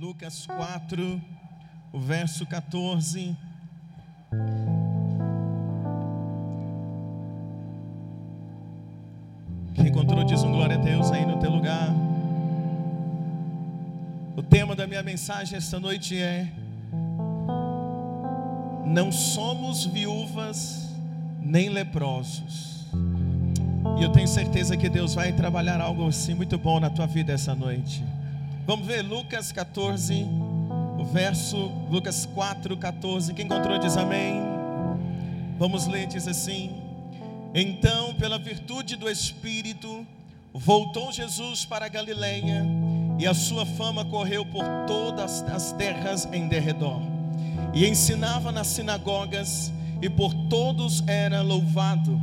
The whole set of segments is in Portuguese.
Lucas 4, o verso 14. Quem encontrou diz um glória a Deus aí no teu lugar. O tema da minha mensagem esta noite é: Não somos viúvas nem leprosos. E eu tenho certeza que Deus vai trabalhar algo assim muito bom na tua vida essa noite. Vamos ver Lucas 14, o verso Lucas 4, 14. Quem encontrou diz amém. Vamos ler, diz assim: Então, pela virtude do Espírito, voltou Jesus para a Galileia, e a sua fama correu por todas as terras em derredor. E ensinava nas sinagogas, e por todos era louvado.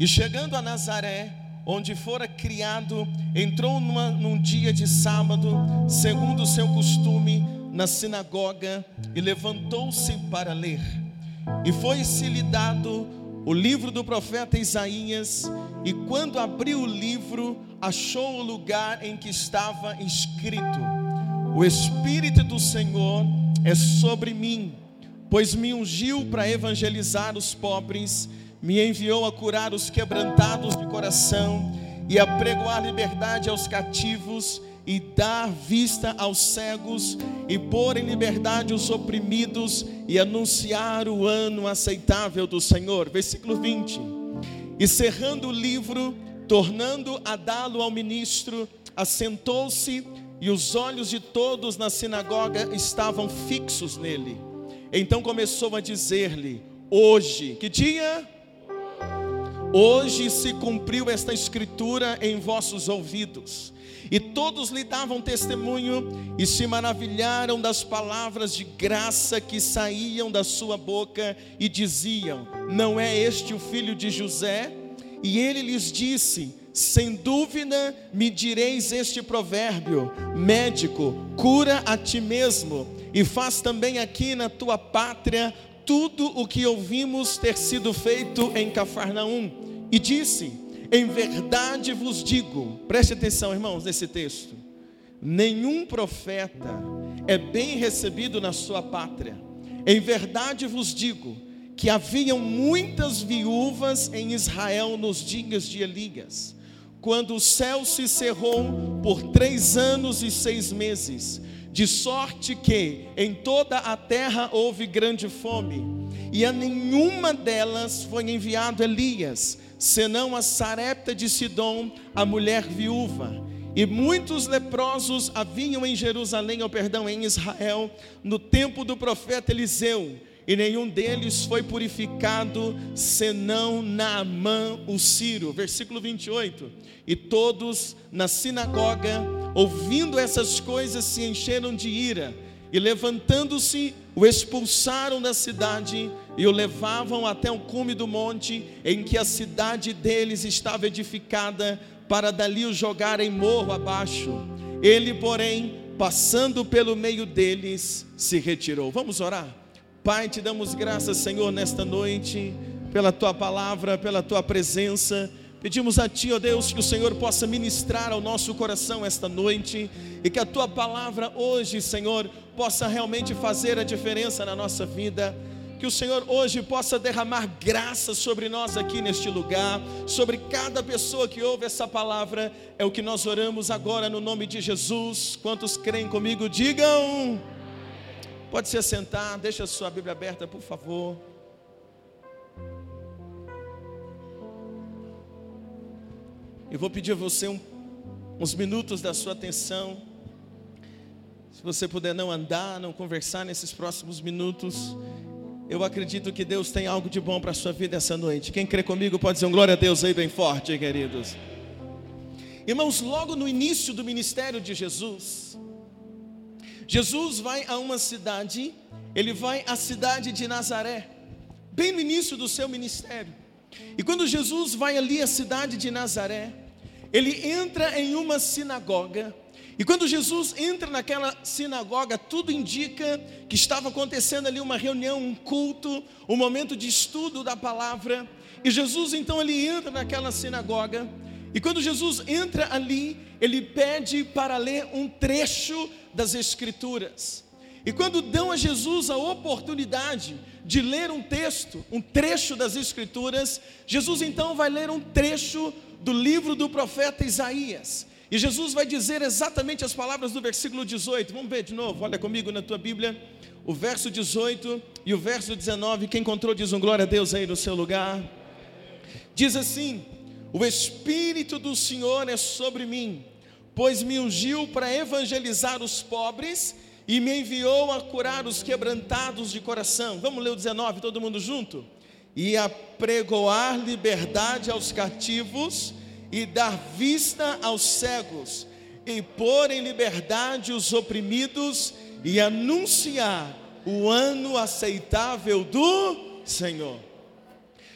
E chegando a Nazaré, onde fora criado, entrou numa, num dia de sábado, segundo o seu costume, na sinagoga e levantou-se para ler. E foi-se-lhe dado o livro do profeta Isaías, e quando abriu o livro, achou o lugar em que estava escrito: O Espírito do Senhor é sobre mim, pois me ungiu para evangelizar os pobres me enviou a curar os quebrantados de coração e a pregoar liberdade aos cativos e dar vista aos cegos e pôr em liberdade os oprimidos e anunciar o ano aceitável do Senhor. Versículo 20. E cerrando o livro, tornando a dá-lo ao ministro, assentou-se e os olhos de todos na sinagoga estavam fixos nele. Então começou a dizer-lhe: Hoje, que dia? Hoje se cumpriu esta escritura em vossos ouvidos. E todos lhe davam testemunho e se maravilharam das palavras de graça que saíam da sua boca e diziam: Não é este o filho de José? E ele lhes disse: Sem dúvida me direis este provérbio: Médico, cura a ti mesmo e faz também aqui na tua pátria tudo o que ouvimos ter sido feito em Cafarnaum e disse: Em verdade vos digo, preste atenção, irmãos, nesse texto. Nenhum profeta é bem recebido na sua pátria. Em verdade vos digo que haviam muitas viúvas em Israel nos dias de Elias, quando o céu se cerrou por três anos e seis meses, de sorte que em toda a terra houve grande fome, e a nenhuma delas foi enviado Elias senão a Sarepta de Sidom, a mulher viúva. E muitos leprosos haviam em Jerusalém, ou perdão, em Israel, no tempo do profeta Eliseu, e nenhum deles foi purificado, senão Naamã o Ciro. Versículo 28. E todos na sinagoga, ouvindo essas coisas, se encheram de ira, e levantando-se, o expulsaram da cidade e o levavam até o cume do monte em que a cidade deles estava edificada, para dali o jogarem morro abaixo. Ele, porém, passando pelo meio deles, se retirou. Vamos orar? Pai, te damos graças, Senhor, nesta noite, pela tua palavra, pela tua presença. Pedimos a Ti, ó Deus, que o Senhor possa ministrar ao nosso coração esta noite e que a Tua palavra hoje, Senhor, possa realmente fazer a diferença na nossa vida que o Senhor hoje possa derramar graça sobre nós aqui neste lugar, sobre cada pessoa que ouve essa palavra, é o que nós oramos agora no nome de Jesus. Quantos creem comigo, digam. Pode se assentar, deixa a sua Bíblia aberta, por favor. Eu vou pedir a você um, uns minutos da sua atenção. Se você puder não andar, não conversar nesses próximos minutos, eu acredito que Deus tem algo de bom para a sua vida essa noite. Quem crê comigo pode dizer um glória a Deus aí bem forte, queridos. Irmãos, logo no início do ministério de Jesus, Jesus vai a uma cidade, ele vai à cidade de Nazaré, bem no início do seu ministério. E quando Jesus vai ali à cidade de Nazaré, ele entra em uma sinagoga, e quando Jesus entra naquela sinagoga, tudo indica que estava acontecendo ali uma reunião, um culto, um momento de estudo da palavra. E Jesus então ele entra naquela sinagoga E quando Jesus entra ali, ele pede para ler um trecho das Escrituras. E quando dão a Jesus a oportunidade de ler um texto, um trecho das Escrituras, Jesus então vai ler um trecho do livro do profeta Isaías. E Jesus vai dizer exatamente as palavras do versículo 18. Vamos ver de novo, olha comigo na tua Bíblia, o verso 18 e o verso 19. Quem encontrou diz um glória a Deus aí no seu lugar. Diz assim: O Espírito do Senhor é sobre mim, pois me ungiu para evangelizar os pobres e me enviou a curar os quebrantados de coração. Vamos ler o 19, todo mundo junto? E a pregoar liberdade aos cativos e dar vista aos cegos, e pôr em liberdade os oprimidos, e anunciar o ano aceitável do Senhor.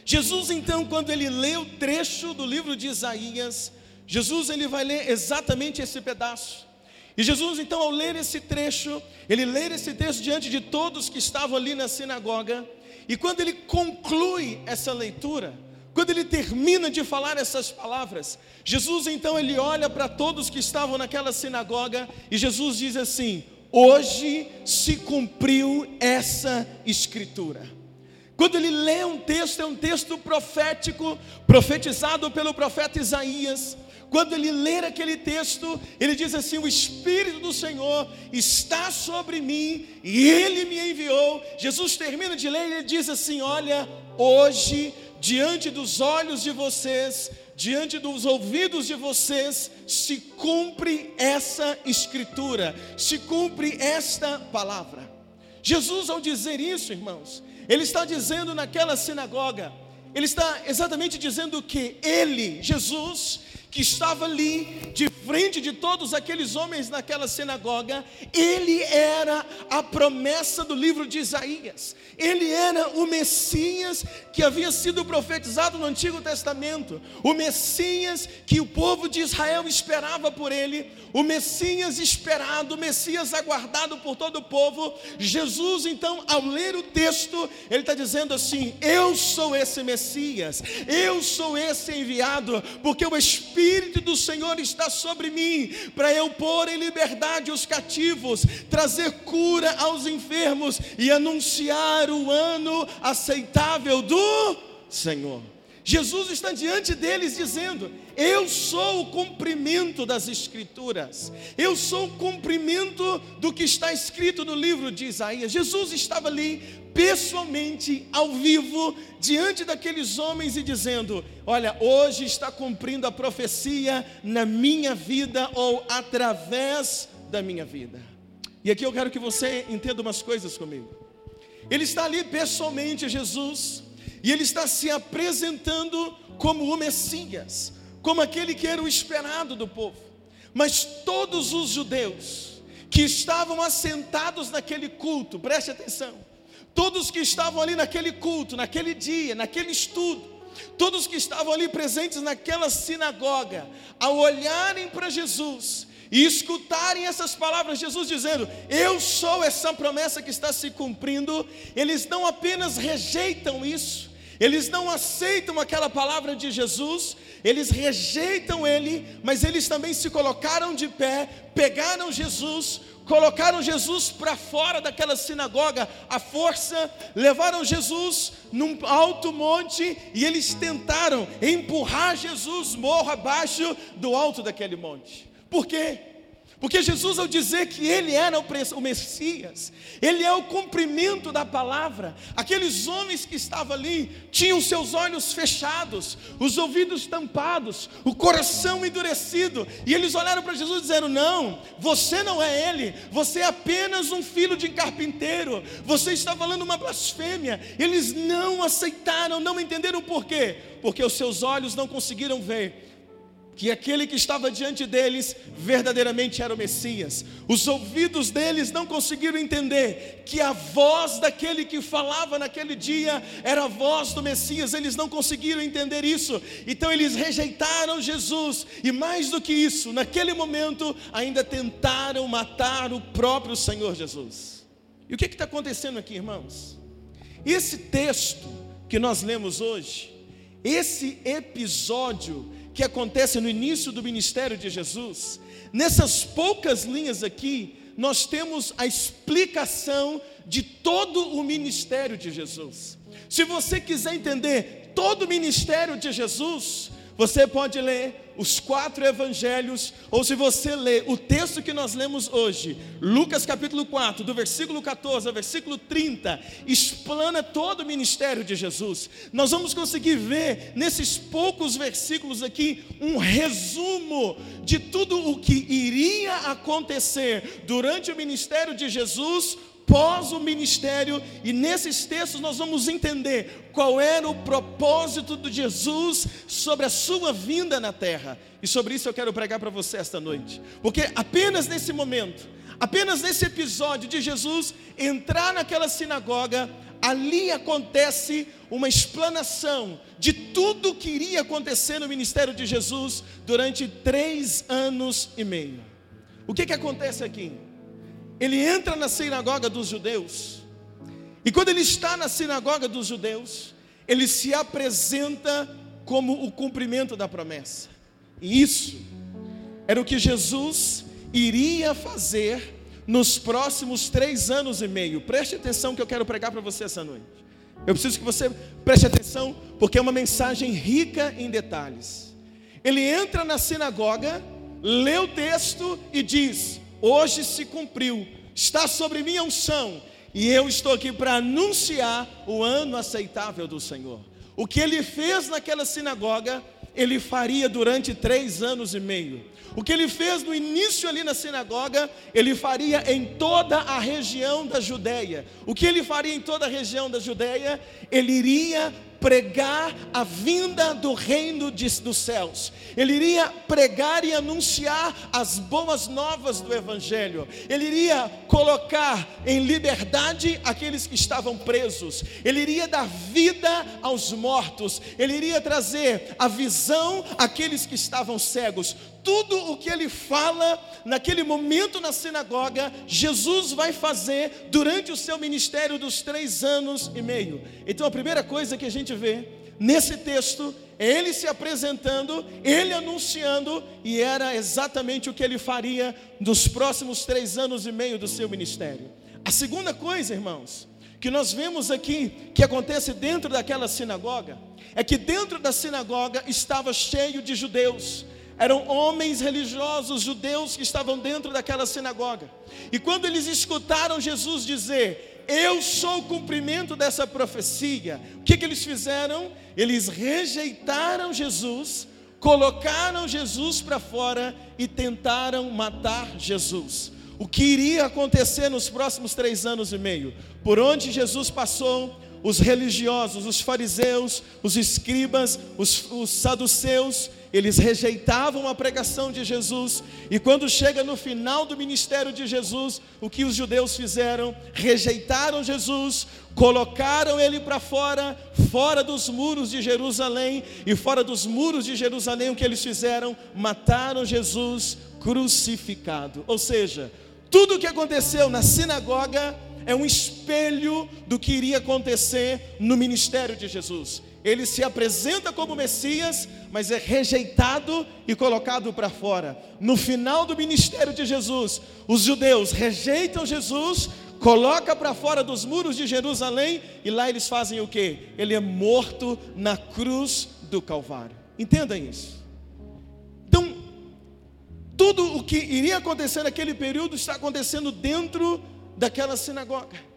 Jesus, então, quando ele lê o trecho do livro de Isaías, Jesus ele vai ler exatamente esse pedaço. E Jesus, então, ao ler esse trecho, ele lê esse texto diante de todos que estavam ali na sinagoga, e quando ele conclui essa leitura, quando ele termina de falar essas palavras, Jesus então ele olha para todos que estavam naquela sinagoga e Jesus diz assim: Hoje se cumpriu essa escritura. Quando ele lê um texto, é um texto profético, profetizado pelo profeta Isaías. Quando ele lê aquele texto, ele diz assim: O Espírito do Senhor está sobre mim e ele me enviou. Jesus termina de ler e ele diz assim: Olha, hoje diante dos olhos de vocês, diante dos ouvidos de vocês, se cumpre essa escritura, se cumpre esta palavra. Jesus, ao dizer isso, irmãos, ele está dizendo naquela sinagoga, ele está exatamente dizendo que ele, Jesus, que estava ali de frente de todos aqueles homens naquela sinagoga, ele era a promessa do livro de Isaías. Ele era o Messias que havia sido profetizado no Antigo Testamento, o Messias que o povo de Israel esperava por ele, o Messias esperado, o Messias aguardado por todo o povo. Jesus, então, ao ler o texto, ele está dizendo assim: Eu sou esse Messias, eu sou esse enviado, porque o Espírito do Senhor está sobre mim, para eu pôr em liberdade os cativos, trazer cura aos enfermos e anunciar o ano aceitável do Senhor. Jesus está diante deles dizendo: Eu sou o cumprimento das Escrituras, eu sou o cumprimento do que está escrito no livro de Isaías. Jesus estava ali pessoalmente, ao vivo, diante daqueles homens e dizendo: Olha, hoje está cumprindo a profecia na minha vida ou através da minha vida. E aqui eu quero que você entenda umas coisas comigo. Ele está ali pessoalmente, Jesus e ele está se apresentando como o Messias, como aquele que era o esperado do povo. Mas todos os judeus que estavam assentados naquele culto, preste atenção, todos que estavam ali naquele culto, naquele dia, naquele estudo, todos que estavam ali presentes naquela sinagoga, ao olharem para Jesus, e escutarem essas palavras, Jesus dizendo: Eu sou essa promessa que está se cumprindo, eles não apenas rejeitam isso, eles não aceitam aquela palavra de Jesus, eles rejeitam ele, mas eles também se colocaram de pé, pegaram Jesus, colocaram Jesus para fora daquela sinagoga à força, levaram Jesus num alto monte e eles tentaram empurrar Jesus morro abaixo do alto daquele monte. Por quê? Porque Jesus, ao dizer que Ele era o Messias, Ele é o cumprimento da palavra. Aqueles homens que estavam ali tinham seus olhos fechados, os ouvidos tampados, o coração endurecido, e eles olharam para Jesus dizendo: Não, você não é Ele, você é apenas um filho de carpinteiro, você está falando uma blasfêmia. Eles não aceitaram, não entenderam por quê? Porque os seus olhos não conseguiram ver que aquele que estava diante deles verdadeiramente era o Messias. Os ouvidos deles não conseguiram entender que a voz daquele que falava naquele dia era a voz do Messias. Eles não conseguiram entender isso. Então eles rejeitaram Jesus e mais do que isso, naquele momento ainda tentaram matar o próprio Senhor Jesus. E o que está acontecendo aqui, irmãos? Esse texto que nós lemos hoje, esse episódio que acontece no início do ministério de Jesus, nessas poucas linhas aqui, nós temos a explicação de todo o ministério de Jesus. Se você quiser entender todo o ministério de Jesus, você pode ler os quatro evangelhos, ou se você ler o texto que nós lemos hoje, Lucas capítulo 4, do versículo 14 ao versículo 30, explana todo o ministério de Jesus. Nós vamos conseguir ver nesses poucos versículos aqui um resumo de tudo o que iria acontecer durante o ministério de Jesus pós o ministério, e nesses textos nós vamos entender qual era o propósito de Jesus sobre a sua vinda na terra. E sobre isso eu quero pregar para você esta noite, porque apenas nesse momento, apenas nesse episódio de Jesus entrar naquela sinagoga, ali acontece uma explanação de tudo que iria acontecer no ministério de Jesus durante três anos e meio. O que, que acontece aqui? Ele entra na sinagoga dos judeus, e quando ele está na sinagoga dos judeus, ele se apresenta como o cumprimento da promessa, e isso era o que Jesus iria fazer nos próximos três anos e meio. Preste atenção que eu quero pregar para você essa noite. Eu preciso que você preste atenção, porque é uma mensagem rica em detalhes. Ele entra na sinagoga, lê o texto e diz: hoje se cumpriu, está sobre mim a unção, e eu estou aqui para anunciar o ano aceitável do Senhor. O que ele fez naquela sinagoga, ele faria durante três anos e meio. O que ele fez no início ali na sinagoga, ele faria em toda a região da Judéia. O que ele faria em toda a região da Judéia, ele iria pregar a vinda do reino de, dos céus, ele iria pregar e anunciar as boas novas do Evangelho, ele iria colocar em liberdade aqueles que estavam presos, ele iria dar vida aos mortos, ele iria trazer a visão àqueles que estavam cegos. Tudo o que ele fala naquele momento na sinagoga, Jesus vai fazer durante o seu ministério dos três anos e meio. Então a primeira coisa que a gente vê nesse texto é ele se apresentando, ele anunciando, e era exatamente o que ele faria nos próximos três anos e meio do seu ministério. A segunda coisa, irmãos, que nós vemos aqui que acontece dentro daquela sinagoga, é que dentro da sinagoga estava cheio de judeus eram homens religiosos judeus que estavam dentro daquela sinagoga. E quando eles escutaram Jesus dizer: Eu sou o cumprimento dessa profecia, o que, que eles fizeram? Eles rejeitaram Jesus, colocaram Jesus para fora e tentaram matar Jesus. O que iria acontecer nos próximos três anos e meio? Por onde Jesus passou, os religiosos, os fariseus, os escribas, os, os saduceus, eles rejeitavam a pregação de Jesus, e quando chega no final do ministério de Jesus, o que os judeus fizeram? Rejeitaram Jesus, colocaram ele para fora, fora dos muros de Jerusalém, e fora dos muros de Jerusalém, o que eles fizeram? Mataram Jesus crucificado. Ou seja, tudo o que aconteceu na sinagoga é um espelho do que iria acontecer no ministério de Jesus ele se apresenta como Messias, mas é rejeitado e colocado para fora. No final do ministério de Jesus, os judeus rejeitam Jesus, coloca para fora dos muros de Jerusalém e lá eles fazem o que? Ele é morto na cruz do Calvário. Entenda isso. Então, tudo o que iria acontecer naquele período está acontecendo dentro daquela sinagoga.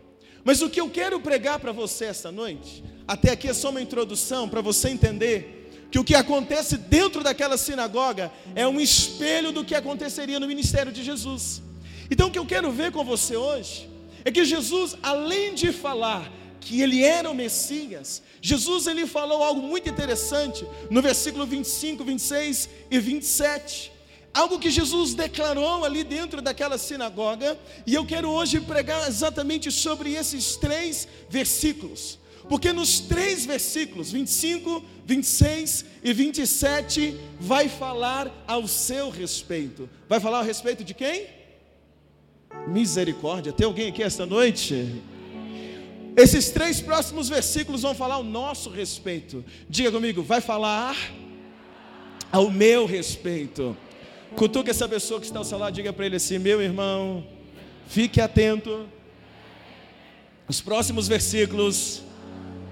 Mas o que eu quero pregar para você esta noite até aqui é só uma introdução para você entender que o que acontece dentro daquela sinagoga é um espelho do que aconteceria no ministério de Jesus. Então o que eu quero ver com você hoje é que Jesus, além de falar que ele era o Messias, Jesus ele falou algo muito interessante no versículo 25, 26 e 27. Algo que Jesus declarou ali dentro daquela sinagoga, e eu quero hoje pregar exatamente sobre esses três versículos. Porque nos três versículos, 25, 26 e 27, vai falar ao seu respeito. Vai falar a respeito de quem? Misericórdia. Tem alguém aqui esta noite? Esses três próximos versículos vão falar ao nosso respeito. Diga comigo, vai falar ao meu respeito. Cutuca essa pessoa que está ao seu lado, diga para ele assim: meu irmão, fique atento. Os próximos versículos,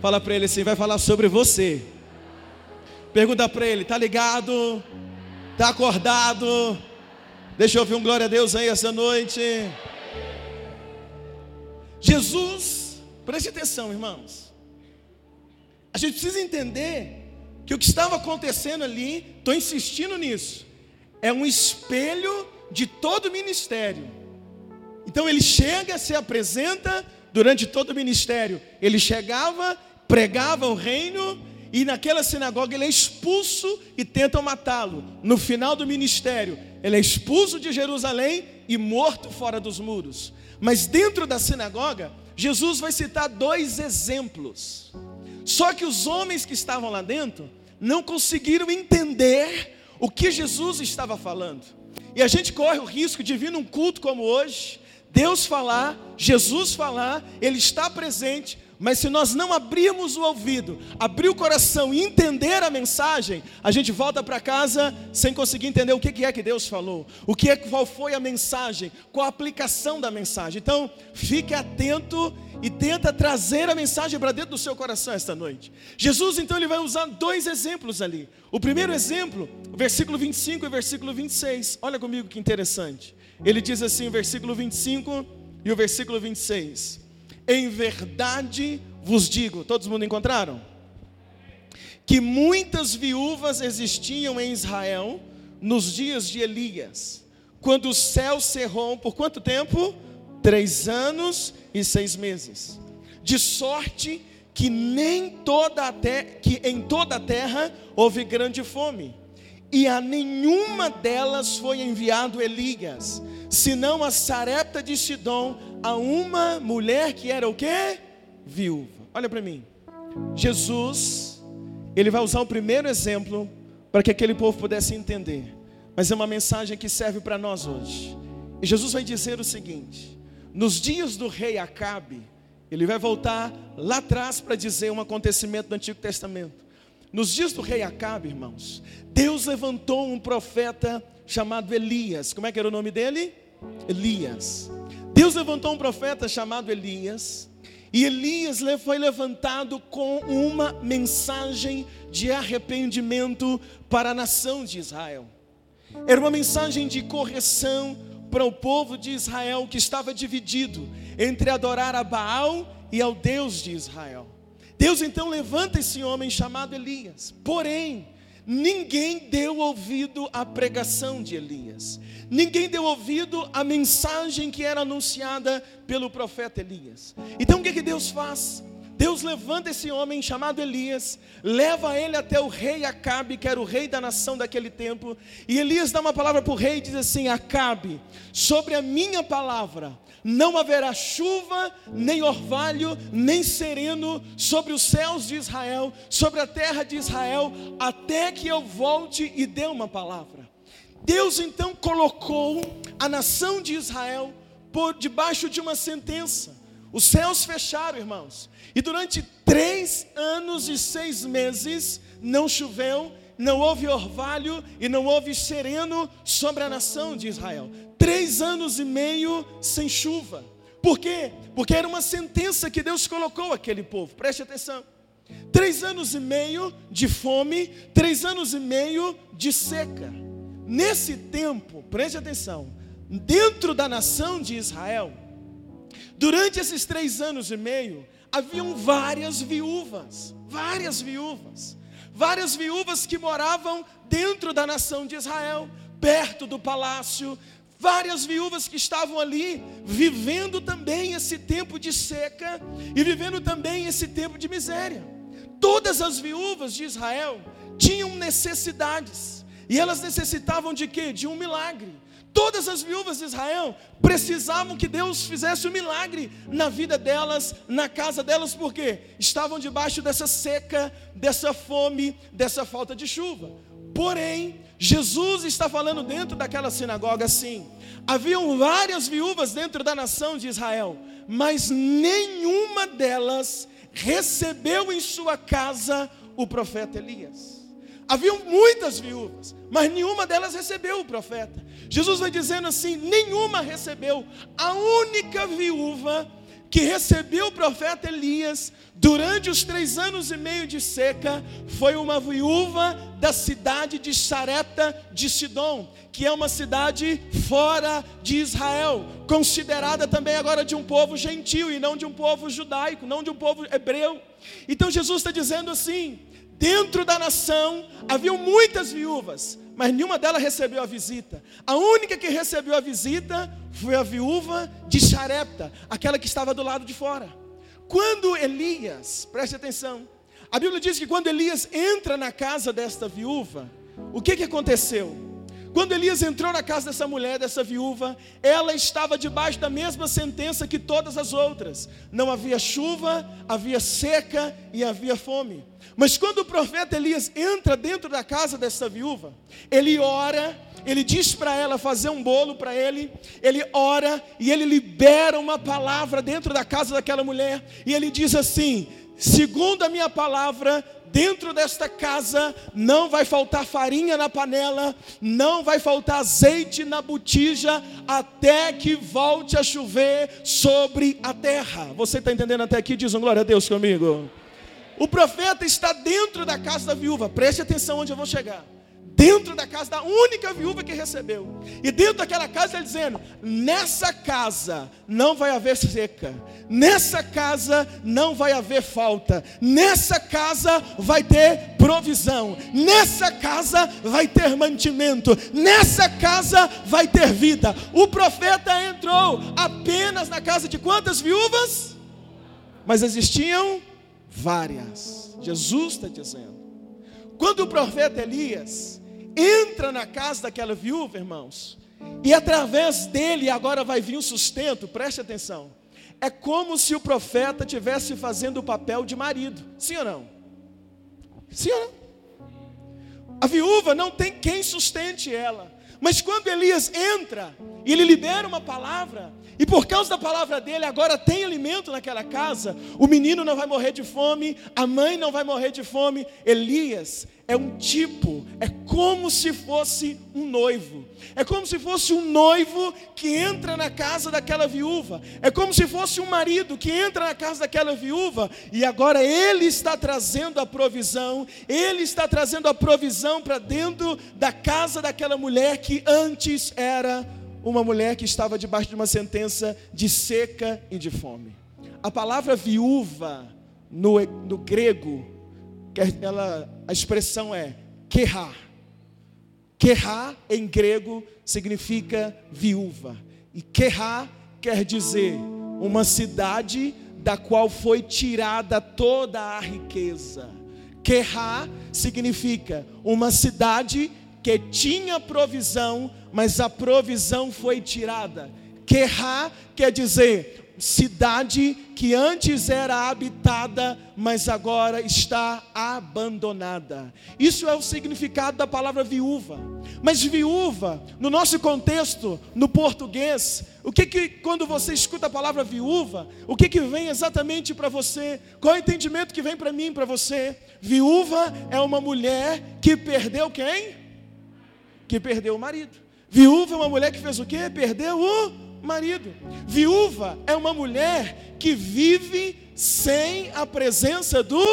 fala para ele assim: vai falar sobre você. Pergunta para ele: tá ligado? Tá acordado? Deixa eu ouvir um glória a Deus aí essa noite. Jesus, preste atenção, irmãos. A gente precisa entender que o que estava acontecendo ali, estou insistindo nisso, é um espelho de todo o ministério. Então ele chega, se apresenta durante todo o ministério. Ele chegava, pregava o reino, e naquela sinagoga ele é expulso e tentam matá-lo. No final do ministério, ele é expulso de Jerusalém e morto fora dos muros. Mas dentro da sinagoga, Jesus vai citar dois exemplos. Só que os homens que estavam lá dentro não conseguiram entender o que Jesus estava falando. E a gente corre o risco de vir num culto como hoje, Deus falar, Jesus falar, Ele está presente, mas se nós não abrirmos o ouvido, abrir o coração e entender a mensagem, a gente volta para casa sem conseguir entender o que é que Deus falou, o que é, qual foi a mensagem, qual a aplicação da mensagem. Então, fique atento e tenta trazer a mensagem para dentro do seu coração esta noite. Jesus, então, ele vai usar dois exemplos ali. O primeiro exemplo, versículo 25 e versículo 26. Olha comigo que interessante. Ele diz assim, o versículo 25 e o versículo 26. Em verdade vos digo, todos mundo encontraram? Que muitas viúvas existiam em Israel nos dias de Elias, quando o céu cerrou por quanto tempo? Três anos e seis meses. De sorte que nem toda a que em toda a terra houve grande fome, e a nenhuma delas foi enviado Elias, senão a Sarepta de Sidom, a uma mulher que era o quê? Viúva. Olha para mim. Jesus, ele vai usar o primeiro exemplo para que aquele povo pudesse entender. Mas é uma mensagem que serve para nós hoje. E Jesus vai dizer o seguinte: nos dias do rei Acabe, ele vai voltar lá atrás para dizer um acontecimento do Antigo Testamento. Nos dias do rei Acabe, irmãos, Deus levantou um profeta chamado Elias. Como é que era o nome dele? Elias. Deus levantou um profeta chamado Elias, e Elias foi levantado com uma mensagem de arrependimento para a nação de Israel. Era uma mensagem de correção para o povo de Israel que estava dividido entre adorar a Baal e ao Deus de Israel. Deus então levanta esse homem chamado Elias. Porém, ninguém deu ouvido à pregação de Elias. Ninguém deu ouvido à mensagem que era anunciada pelo profeta Elias. Então o que, que Deus faz? Deus levanta esse homem chamado Elias, leva ele até o rei Acabe, que era o rei da nação daquele tempo, e Elias dá uma palavra para o rei e diz assim: Acabe, sobre a minha palavra, não haverá chuva, nem orvalho, nem sereno sobre os céus de Israel, sobre a terra de Israel, até que eu volte e dê uma palavra. Deus então colocou a nação de Israel por debaixo de uma sentença. Os céus fecharam, irmãos, e durante três anos e seis meses não choveu, não houve orvalho e não houve sereno sobre a nação de Israel. Três anos e meio sem chuva. Por quê? Porque era uma sentença que Deus colocou aquele povo. Preste atenção. Três anos e meio de fome, três anos e meio de seca. Nesse tempo, preste atenção, dentro da nação de Israel, durante esses três anos e meio, haviam várias viúvas, várias viúvas, várias viúvas que moravam dentro da nação de Israel, perto do palácio, várias viúvas que estavam ali vivendo também esse tempo de seca e vivendo também esse tempo de miséria. Todas as viúvas de Israel tinham necessidades e elas necessitavam de quê? De um milagre. Todas as viúvas de Israel precisavam que Deus fizesse um milagre na vida delas, na casa delas, porque estavam debaixo dessa seca, dessa fome, dessa falta de chuva. Porém, Jesus está falando dentro daquela sinagoga assim: haviam várias viúvas dentro da nação de Israel, mas nenhuma delas recebeu em sua casa o profeta Elias. Haviam muitas viúvas, mas nenhuma delas recebeu o profeta. Jesus vai dizendo assim: nenhuma recebeu. A única viúva que recebeu o profeta Elias durante os três anos e meio de seca foi uma viúva da cidade de Sarepta de Sidom, que é uma cidade fora de Israel, considerada também agora de um povo gentil e não de um povo judaico, não de um povo hebreu. Então Jesus está dizendo assim: dentro da nação haviam muitas viúvas, mas nenhuma delas recebeu a visita. A única que recebeu a visita foi a viúva de Sarepta, aquela que estava do lado de fora. Quando Elias, preste atenção, a Bíblia diz que quando Elias entra na casa desta viúva, o que, que aconteceu? Quando Elias entrou na casa dessa mulher, dessa viúva, ela estava debaixo da mesma sentença que todas as outras: não havia chuva, havia seca e havia fome. Mas quando o profeta Elias entra dentro da casa dessa viúva, ele ora, ele diz para ela fazer um bolo para ele, ele ora e ele libera uma palavra dentro da casa daquela mulher, e ele diz assim: segundo a minha palavra, dentro desta casa não vai faltar farinha na panela, não vai faltar azeite na botija, até que volte a chover sobre a terra. Você está entendendo até aqui? Diz um glória a Deus comigo. O profeta está dentro da casa da viúva, preste atenção onde eu vou chegar dentro da casa da única viúva que recebeu. E dentro daquela casa ele dizendo: "Nessa casa não vai haver seca. Nessa casa não vai haver falta. Nessa casa vai ter provisão. Nessa casa vai ter mantimento. Nessa casa vai ter vida." O profeta entrou apenas na casa de quantas viúvas? Mas existiam várias. Jesus está dizendo. Quando o profeta Elias entra na casa daquela viúva, irmãos, e através dele agora vai vir o sustento, preste atenção. É como se o profeta tivesse fazendo o papel de marido, sim ou não? Sim ou não? A viúva não tem quem sustente ela. Mas quando Elias entra, e ele libera uma palavra, e por causa da palavra dele, agora tem alimento naquela casa, o menino não vai morrer de fome, a mãe não vai morrer de fome. Elias é um tipo, é como se fosse um noivo. É como se fosse um noivo que entra na casa daquela viúva. É como se fosse um marido que entra na casa daquela viúva e agora ele está trazendo a provisão, ele está trazendo a provisão para dentro da casa daquela mulher que antes era uma mulher que estava debaixo de uma sentença de seca e de fome. A palavra viúva no, no grego ela, a expressão é querá. Querá em grego significa viúva. E querá quer dizer uma cidade da qual foi tirada toda a riqueza. Querá significa uma cidade que tinha provisão, mas a provisão foi tirada. Querá quer dizer cidade que antes era habitada, mas agora está abandonada. Isso é o significado da palavra viúva. Mas viúva, no nosso contexto, no português, o que que quando você escuta a palavra viúva, o que que vem exatamente para você? Qual é o entendimento que vem para mim, para você? Viúva é uma mulher que perdeu quem? Que perdeu o marido. Viúva é uma mulher que fez o quê? Perdeu o marido. Viúva é uma mulher que vive sem a presença do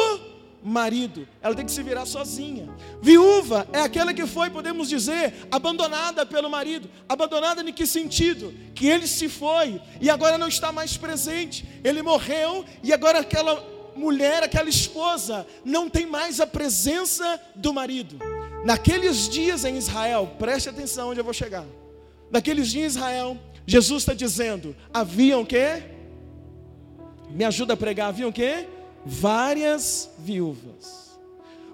marido. Ela tem que se virar sozinha. Viúva é aquela que foi, podemos dizer, abandonada pelo marido. Abandonada em que sentido? Que ele se foi e agora não está mais presente. Ele morreu e agora aquela mulher, aquela esposa, não tem mais a presença do marido. Naqueles dias em Israel, preste atenção onde eu vou chegar. Naqueles dias em Israel, Jesus está dizendo: haviam que? Me ajuda a pregar, haviam que? Várias viúvas.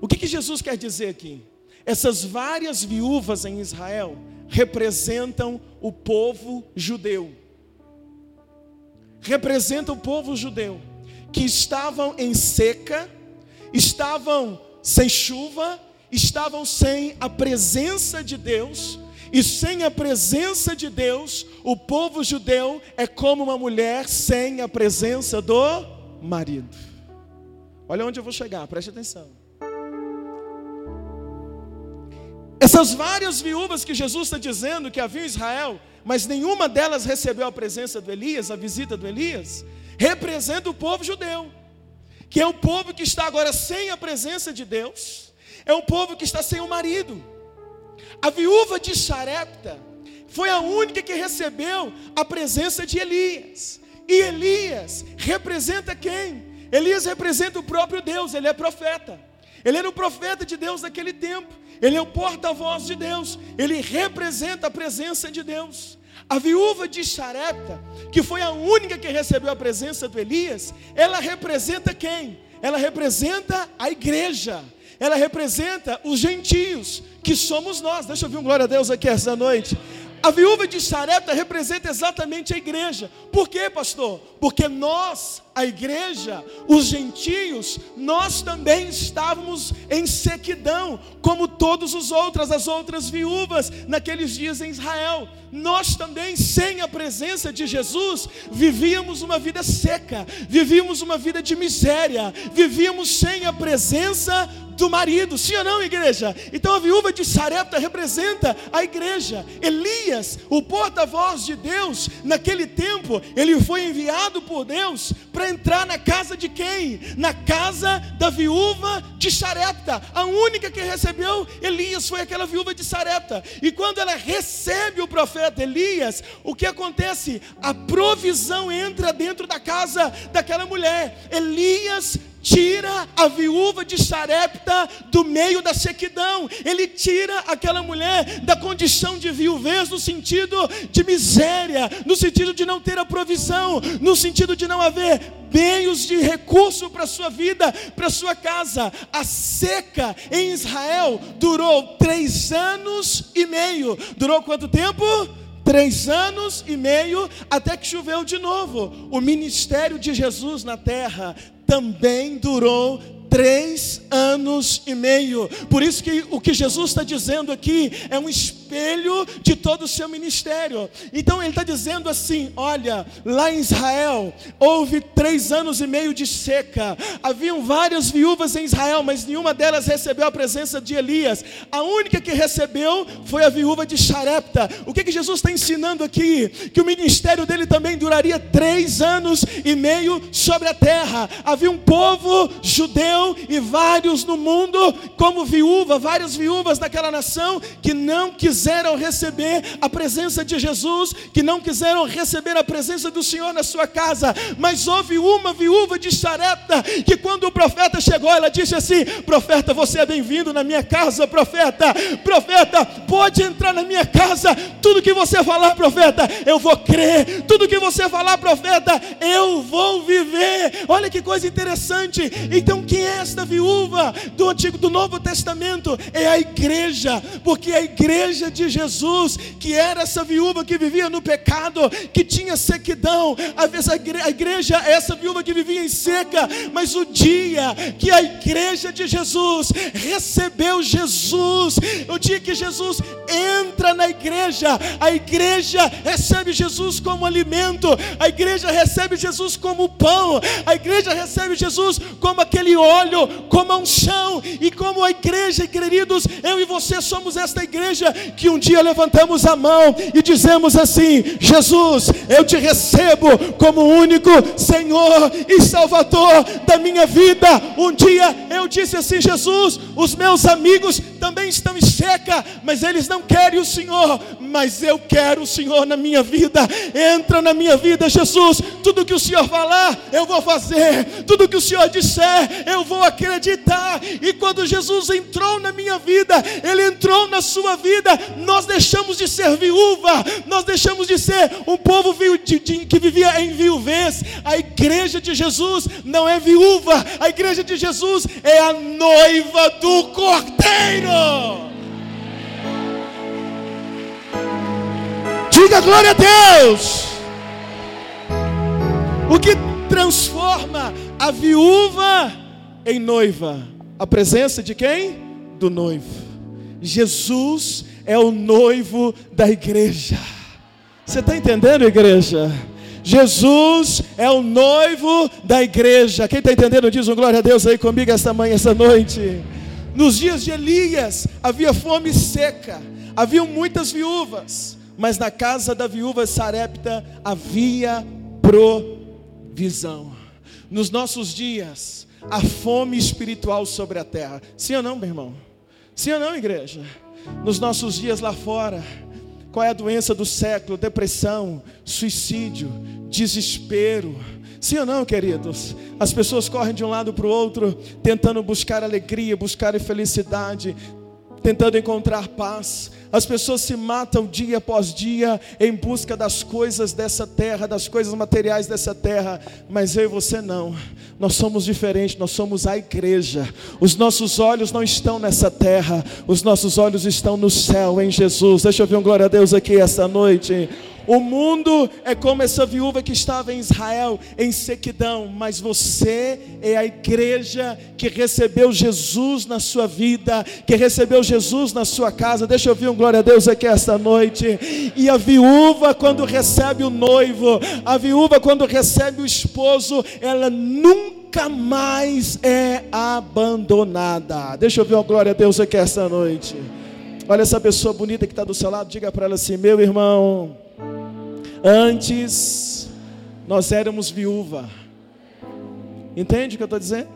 O que, que Jesus quer dizer aqui? Essas várias viúvas em Israel representam o povo judeu. Representam o povo judeu que estavam em seca, estavam sem chuva, estavam sem a presença de Deus e sem a presença de Deus, o povo judeu é como uma mulher sem a presença do marido. Olha onde eu vou chegar, preste atenção. Essas várias viúvas que Jesus está dizendo que havia em Israel, mas nenhuma delas recebeu a presença do Elias, a visita do Elias, representa o povo judeu, que é o povo que está agora sem a presença de Deus, é o povo que está sem o marido. A viúva de Sarepta foi a única que recebeu a presença de Elias. E Elias representa quem? Elias representa o próprio Deus, ele é profeta. Ele era o profeta de Deus naquele tempo. Ele é o porta-voz de Deus. Ele representa a presença de Deus. A viúva de Sarepta, que foi a única que recebeu a presença do Elias, ela representa quem? Ela representa a igreja. Ela representa os gentios, que somos nós. Deixa eu ver um glória a Deus aqui essa noite. A viúva de Sarepta representa exatamente a igreja. Por quê, pastor? Porque nós, a igreja, os gentios, nós também estávamos em sequidão, como todos os outros, as outras viúvas naqueles dias em Israel. Nós também, sem a presença de Jesus, vivíamos uma vida seca, vivíamos uma vida de miséria, vivíamos sem a presença do marido, sim ou não, igreja? Então a viúva de Sarepta representa a igreja. Elias, o porta-voz de Deus, naquele tempo, ele foi enviado por Deus para entrar na casa de quem? Na casa da viúva de Sarepta. A única que recebeu Elias foi aquela viúva de Sarepta. E quando ela recebe o profeta Elias, o que acontece? A provisão entra dentro da casa daquela mulher. Elias tira a viúva de Sarepta do meio da sequidão, ele tira aquela mulher da condição de viuvez, no sentido de miséria, no sentido de não ter a provisão, no sentido de não haver meios de recurso para sua vida, para sua casa. A seca em Israel durou três anos e meio. Durou quanto tempo? Três anos e meio até que choveu de novo. O ministério de Jesus na terra também durou três anos e meio. Por isso que o que Jesus está dizendo aqui é um espelho de todo o seu ministério. Então ele está dizendo assim: olha, lá em Israel houve três anos e meio de seca. Haviam várias viúvas em Israel, mas nenhuma delas recebeu a presença de Elias. A única que recebeu foi a viúva de Sarepta. O que, que Jesus está ensinando aqui? Que o ministério dele também duraria três anos e meio sobre a terra. Havia um povo judeu e vários no mundo, como viúva, várias viúvas daquela nação que não quiseram receber a presença de Jesus, que não quiseram receber a presença do Senhor na sua casa. Mas houve uma viúva de Sarepta que, quando o profeta chegou, ela disse assim: Profeta, você é bem-vindo na minha casa, profeta. Profeta, pode entrar na minha casa. Tudo que você falar, profeta, eu vou crer. Tudo que você falar, profeta, eu vou viver. Olha que coisa interessante. Então, quem é esta viúva do Antigo do Novo Testamento é a igreja, porque a igreja de Jesus, que era essa viúva que vivia no pecado, que tinha sequidão, a igreja é essa viúva que vivia em seca, mas o dia que a igreja de Jesus recebeu Jesus, o dia que Jesus entra na igreja, a igreja recebe Jesus como alimento, a igreja recebe Jesus como pão, a igreja recebe Jesus como aquele óleo, como a unção e como a igreja, queridos, eu e você somos esta igreja que um dia levantamos a mão e dizemos assim: Jesus, eu te recebo como único Senhor e Salvador da minha vida. Um dia eu disse assim: Jesus, os meus amigos também estão em seca, mas eles não querem o Senhor, mas eu quero o Senhor na minha vida. Entra na minha vida, Jesus. Tudo que o Senhor falar, eu vou fazer. Tudo que o Senhor disser, eu vou acreditar. E quando Jesus entrou na minha vida, ele entrou na sua vida. Nós deixamos de ser viúva, nós deixamos de ser um povo que vivia em viuvez. A igreja de Jesus não é viúva, a igreja de Jesus é a noiva do Cordeiro. Diga glória a Deus. O que transforma a viúva em noiva? A presença de quem? Do noivo. Jesus é o noivo da igreja. Você está entendendo, igreja? Jesus é o noivo da igreja. Quem está entendendo, diz um glória a Deus aí comigo esta manhã, esta noite. Nos dias de Elias havia fome seca, haviam muitas viúvas, mas na casa da viúva Sarepta havia provisão. Nos nossos dias, a fome espiritual sobre a terra. Sim ou não, meu irmão? Sim ou não, igreja? Nos nossos dias lá fora, qual é a doença do século? Depressão, suicídio, desespero. Sim ou não, queridos? As pessoas correm de um lado para o outro, tentando buscar alegria, buscar felicidade, tentando encontrar paz. As pessoas se matam dia após dia em busca das coisas dessa terra, das coisas materiais dessa terra, mas eu e você não. Nós somos diferentes, nós somos a igreja. Os nossos olhos não estão nessa terra, os nossos olhos estão no céu, em Jesus. Deixa eu ver um glória a Deus aqui esta noite. O mundo é como essa viúva que estava em Israel em sequidão, mas você é a igreja que recebeu Jesus na sua vida, que recebeu Jesus na sua casa. Deixa eu ouvir um glória a Deus aqui esta noite. E a viúva, quando recebe o noivo, a viúva, quando recebe o esposo, ela nunca mais é abandonada. Deixa eu ver uma glória a Deus aqui esta noite. Olha essa pessoa bonita que está do seu lado, diga para ela assim: meu irmão. Antes nós éramos viúva. Entende o que eu estou dizendo?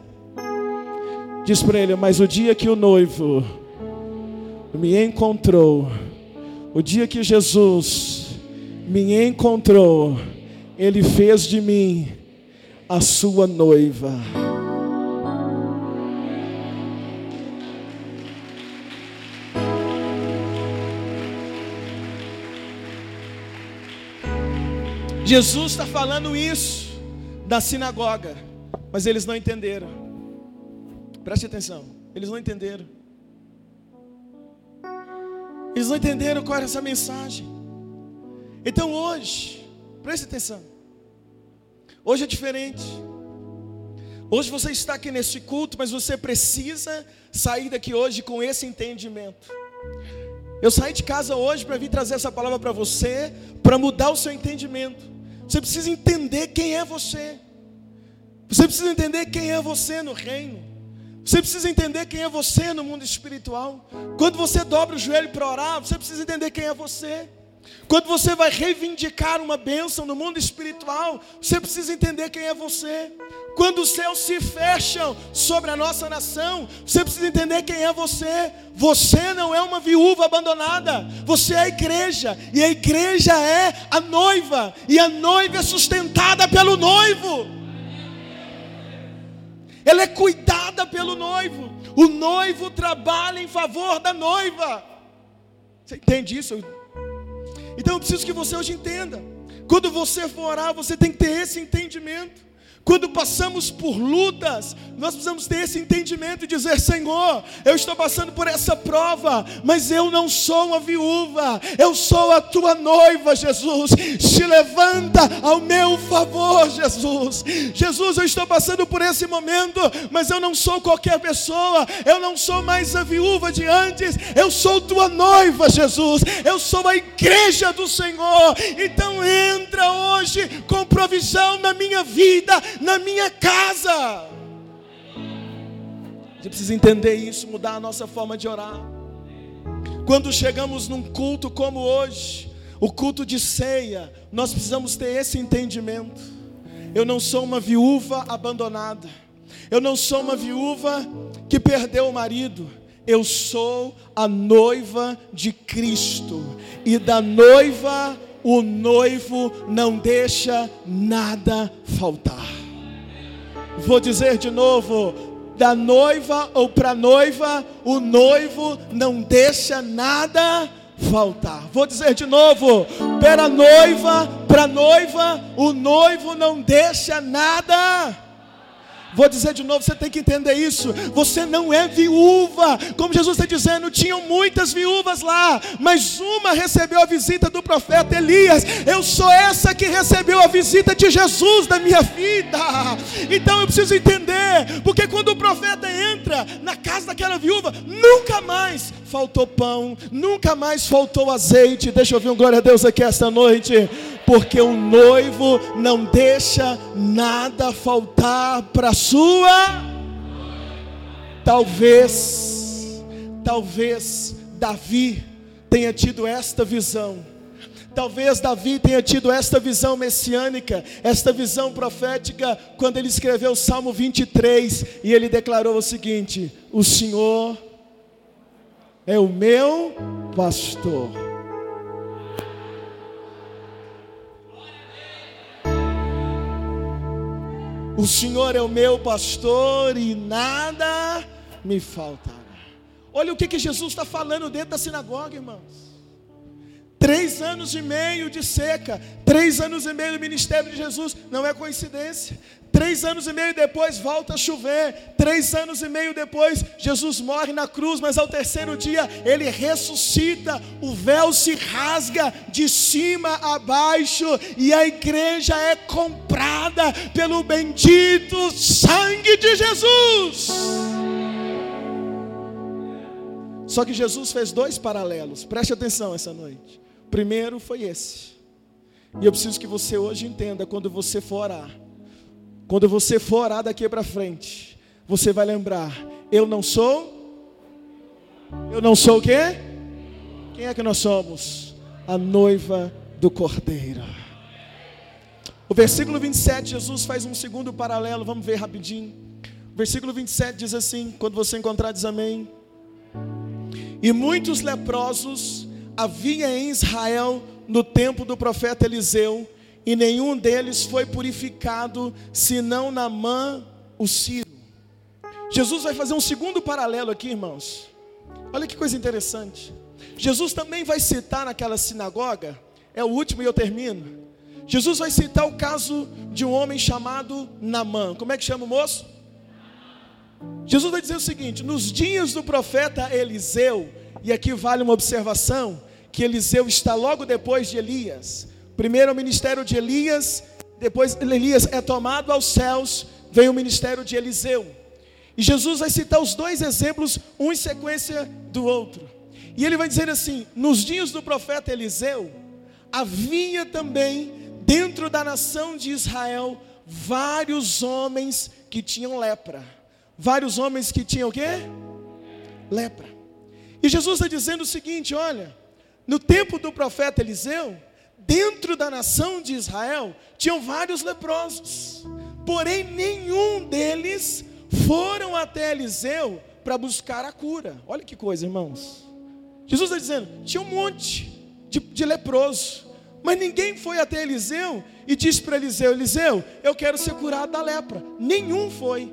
Diz para ele, mas o dia que o noivo me encontrou, o dia que Jesus me encontrou, ele fez de mim a sua noiva. Jesus está falando isso da sinagoga, mas eles não entenderam. Preste atenção, eles não entenderam. Eles não entenderam qual era essa mensagem. Então hoje, preste atenção. Hoje é diferente. Hoje você está aqui nesse culto, mas você precisa sair daqui hoje com esse entendimento. Eu saí de casa hoje para vir trazer essa palavra para você, para mudar o seu entendimento. Você precisa entender quem é você. Você precisa entender quem é você no reino. Você precisa entender quem é você no mundo espiritual. Quando você dobra o joelho para orar, você precisa entender quem é você. Quando você vai reivindicar uma bênção no mundo espiritual, você precisa entender quem é você. Quando os céus se fecham sobre a nossa nação, você precisa entender quem é você. Você não é uma viúva abandonada, você é a igreja, e a igreja é a noiva, e a noiva é sustentada pelo noivo. Ela é cuidada pelo noivo. O noivo trabalha em favor da noiva. Você entende isso? Então eu preciso que você hoje entenda. Quando você for orar, você tem que ter esse entendimento. Quando passamos por lutas, nós precisamos ter esse entendimento e dizer: Senhor, eu estou passando por essa prova, mas eu não sou uma viúva, eu sou a tua noiva, Jesus. Se levanta ao meu favor, Jesus. Jesus, eu estou passando por esse momento, mas eu não sou qualquer pessoa, eu não sou mais a viúva de antes, eu sou tua noiva, Jesus. Eu sou a igreja do Senhor. Então entra hoje com provisão na minha vida na minha casa. A gente precisa entender isso, mudar a nossa forma de orar. Quando chegamos num culto como hoje, o culto de ceia, nós precisamos ter esse entendimento. Eu não sou uma viúva abandonada. Eu não sou uma viúva que perdeu o marido. Eu sou a noiva de Cristo. E da noiva, o noivo não deixa nada faltar. Vou dizer de novo: da noiva ou para noiva, o noivo não deixa nada faltar. Vou dizer de novo: para noiva, para noiva, o noivo não deixa nada Vou dizer de novo, você tem que entender isso. Você não é viúva. Como Jesus está dizendo, tinham muitas viúvas lá, mas uma recebeu a visita do profeta Elias. Eu sou essa que recebeu a visita de Jesus na minha vida. Então eu preciso entender, porque quando o profeta entra na casa daquela viúva, nunca mais faltou pão, nunca mais faltou azeite. Deixa eu ouvir um glória a Deus aqui esta noite porque o noivo não deixa nada faltar para sua. Talvez talvez Davi tenha tido esta visão. Talvez Davi tenha tido esta visão messiânica, esta visão profética, quando ele escreveu o Salmo 23 e ele declarou o seguinte: O Senhor é o meu pastor. O Senhor é o meu pastor e nada me faltará. Olha o que, que Jesus está falando dentro da sinagoga, irmãos. Três anos e meio de seca, três anos e meio do ministério de Jesus, não é coincidência. Três anos e meio depois volta a chover. Três anos e meio depois, Jesus morre na cruz, mas ao terceiro dia ele ressuscita. O véu se rasga de cima a baixo e a igreja é comprada pelo bendito sangue de Jesus. Só que Jesus fez dois paralelos, preste atenção essa noite. Primeiro foi esse. E eu preciso que você hoje entenda quando você for orar. Quando você for orar daqui para frente, você vai lembrar: eu não sou Eu não sou o quê? Quem é que nós somos? A noiva do Cordeiro. O versículo 27, Jesus faz um segundo paralelo, vamos ver rapidinho. O versículo 27 diz assim: quando você encontrar, diz amém. E muitos leprosos havia em Israel no tempo do profeta Eliseu, e nenhum deles foi purificado, senão Namã, o Ciro. Jesus vai fazer um segundo paralelo aqui, irmãos. Olha que coisa interessante. Jesus também vai citar naquela sinagoga, é o último e eu termino. Jesus vai citar o caso de um homem chamado Namã. Como é que chama o moço? Jesus vai dizer o seguinte: nos dias do profeta Eliseu, e aqui vale uma observação, que Eliseu está logo depois de Elias. Primeiro o ministério de Elias, depois Elias é tomado aos céus, vem o ministério de Eliseu. E Jesus vai citar os dois exemplos, um em sequência do outro. E ele vai dizer assim: nos dias do profeta Eliseu, havia também dentro da nação de Israel vários homens que tinham lepra. Vários homens que tinham o quê? Lepra. E Jesus está dizendo o seguinte: olha, no tempo do profeta Eliseu, dentro da nação de Israel, tinham vários leprosos, porém nenhum deles foram até Eliseu para buscar a cura. Olha que coisa, irmãos. Jesus está dizendo: tinha um monte de, de leproso, mas ninguém foi até Eliseu e disse para Eliseu: Eliseu, eu quero ser curado da lepra. Nenhum foi.